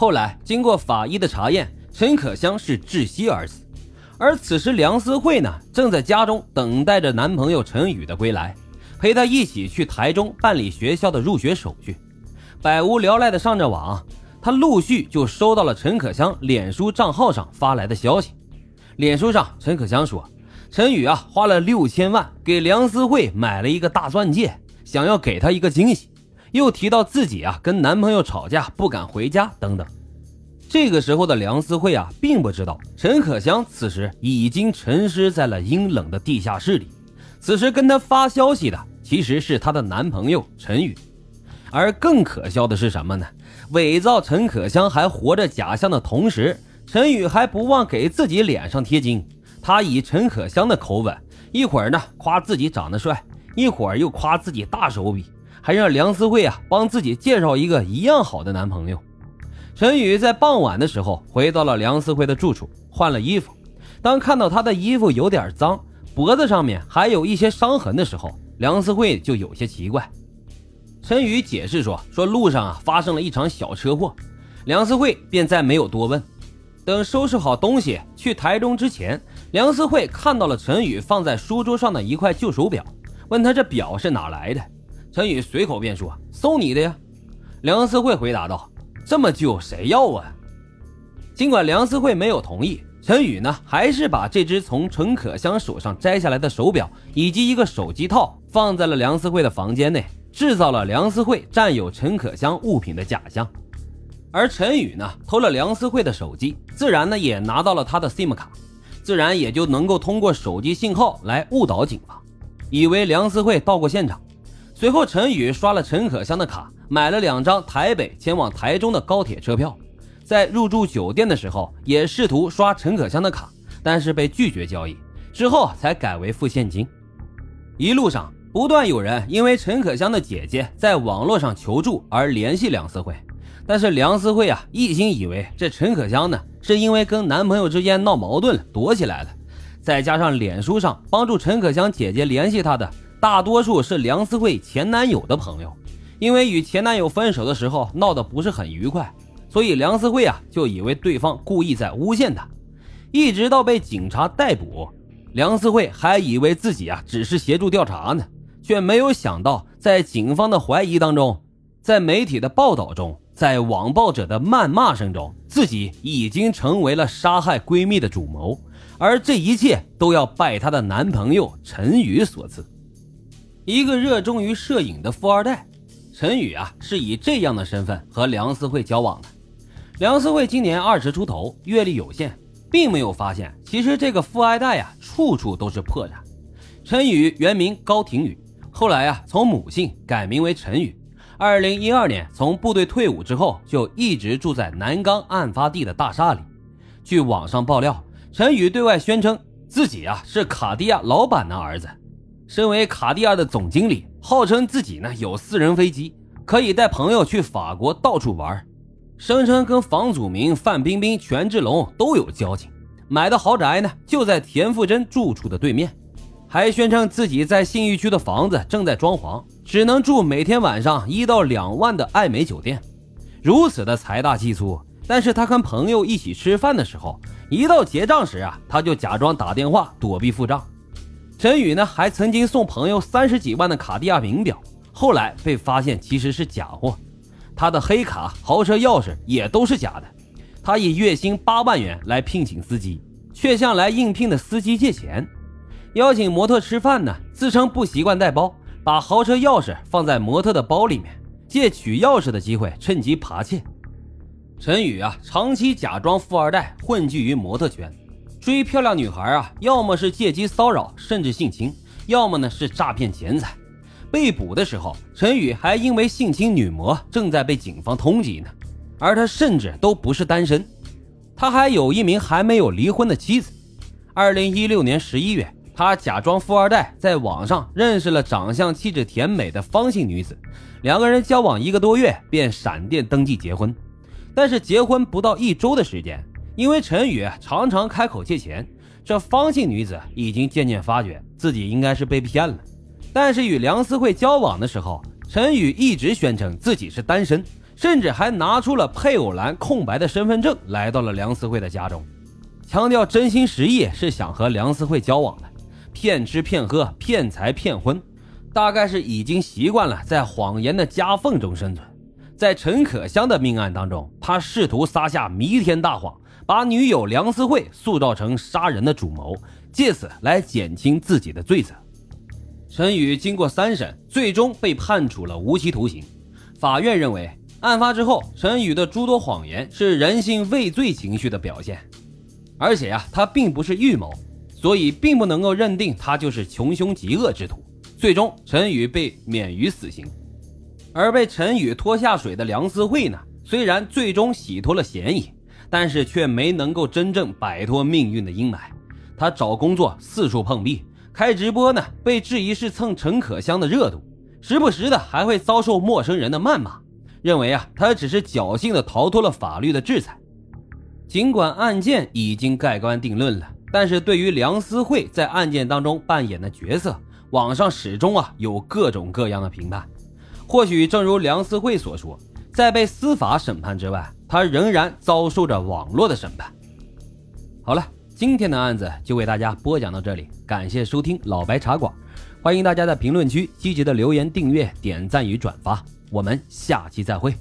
后来经过法医的查验，陈可香是窒息而死。而此时梁思慧呢，正在家中等待着男朋友陈宇的归来，陪他一起去台中办理学校的入学手续。百无聊赖的上着网，他陆续就收到了陈可香脸书账号上发来的消息。脸书上，陈可香说，陈宇啊花了六千万给梁思慧买了一个大钻戒，想要给她一个惊喜，又提到自己啊跟男朋友吵架不敢回家等等。这个时候的梁思慧啊，并不知道陈可香此时已经沉尸在了阴冷的地下室里。此时跟她发消息的其实是她的男朋友陈宇。而更可笑的是什么呢？伪造陈可香还活着假象的同时，陈宇还不忘给自己脸上贴金。他以陈可香的口吻，一会儿呢夸自己长得帅，一会儿又夸自己大手笔，还让梁思慧啊帮自己介绍一个一样好的男朋友。陈宇在傍晚的时候回到了梁思慧的住处，换了衣服。当看到她的衣服有点脏，脖子上面还有一些伤痕的时候，梁思慧就有些奇怪。陈宇解释说：“说路上啊发生了一场小车祸。”梁思慧便再没有多问。等收拾好东西去台中之前，梁思慧看到了陈宇放在书桌上的一块旧手表，问他这表是哪来的。陈宇随口便说：“送你的呀。”梁思慧回答道。这么旧，谁要啊？尽管梁思慧没有同意，陈宇呢，还是把这只从陈可香手上摘下来的手表以及一个手机套放在了梁思慧的房间内，制造了梁思慧占有陈可香物品的假象。而陈宇呢，偷了梁思慧的手机，自然呢也拿到了她的 SIM 卡，自然也就能够通过手机信号来误导警方，以为梁思慧到过现场。随后，陈宇刷了陈可香的卡。买了两张台北前往台中的高铁车票，在入住酒店的时候也试图刷陈可香的卡，但是被拒绝交易，之后才改为付现金。一路上不断有人因为陈可香的姐姐在网络上求助而联系梁思慧，但是梁思慧啊一心以为这陈可香呢是因为跟男朋友之间闹矛盾了躲起来了，再加上脸书上帮助陈可香姐姐联系她的大多数是梁思慧前男友的朋友。因为与前男友分手的时候闹得不是很愉快，所以梁思慧啊就以为对方故意在诬陷她，一直到被警察逮捕，梁思慧还以为自己啊只是协助调查呢，却没有想到在警方的怀疑当中，在媒体的报道中，在网暴者的谩骂声中，自己已经成为了杀害闺蜜的主谋，而这一切都要拜她的男朋友陈宇所赐，一个热衷于摄影的富二代。陈宇啊，是以这样的身份和梁思慧交往的。梁思慧今年二十出头，阅历有限，并没有发现，其实这个富二代呀，处处都是破绽。陈宇原名高廷宇，后来啊，从母姓改名为陈宇。二零一二年从部队退伍之后，就一直住在南岗案发地的大厦里。据网上爆料，陈宇对外宣称自己啊是卡地亚老板的儿子。身为卡地亚的总经理，号称自己呢有私人飞机，可以带朋友去法国到处玩，声称跟房祖名、范冰冰、权志龙都有交情，买的豪宅呢就在田馥甄住处的对面，还宣称自己在信义区的房子正在装潢，只能住每天晚上一到两万的爱美酒店，如此的财大气粗。但是他跟朋友一起吃饭的时候，一到结账时啊，他就假装打电话躲避付账。陈宇呢，还曾经送朋友三十几万的卡地亚名表，后来被发现其实是假货。他的黑卡、豪车钥匙也都是假的。他以月薪八万元来聘请司机，却向来应聘的司机借钱。邀请模特吃饭呢，自称不习惯带包，把豪车钥匙放在模特的包里面，借取钥匙的机会趁机扒窃。陈宇啊，长期假装富二代，混迹于模特圈。追漂亮女孩啊，要么是借机骚扰甚至性侵，要么呢是诈骗钱财。被捕的时候，陈宇还因为性侵女模正在被警方通缉呢。而他甚至都不是单身，他还有一名还没有离婚的妻子。二零一六年十一月，他假装富二代，在网上认识了长相气质甜美的方姓女子，两个人交往一个多月便闪电登记结婚。但是结婚不到一周的时间。因为陈宇常常开口借钱，这方姓女子已经渐渐发觉自己应该是被骗了。但是与梁思慧交往的时候，陈宇一直宣称自己是单身，甚至还拿出了配偶栏空白的身份证，来到了梁思慧的家中，强调真心实意是想和梁思慧交往的，骗吃骗喝骗财骗婚，大概是已经习惯了在谎言的夹缝中生存。在陈可香的命案当中，他试图撒下弥天大谎，把女友梁思慧塑造成杀人的主谋，借此来减轻自己的罪责。陈宇经过三审，最终被判处了无期徒刑。法院认为，案发之后，陈宇的诸多谎言是人性畏罪情绪的表现，而且呀，他并不是预谋，所以并不能够认定他就是穷凶极恶之徒。最终，陈宇被免于死刑。而被陈宇拖下水的梁思慧呢，虽然最终洗脱了嫌疑，但是却没能够真正摆脱命运的阴霾。他找工作四处碰壁。开直播呢，被质疑是蹭陈可香的热度，时不时的还会遭受陌生人的谩骂，认为啊他只是侥幸的逃脱了法律的制裁。尽管案件已经盖棺定论了，但是对于梁思慧在案件当中扮演的角色，网上始终啊有各种各样的评判。或许正如梁思慧所说，在被司法审判之外，他仍然遭受着网络的审判。好了。今天的案子就为大家播讲到这里，感谢收听老白茶馆，欢迎大家在评论区积极的留言、订阅、点赞与转发，我们下期再会。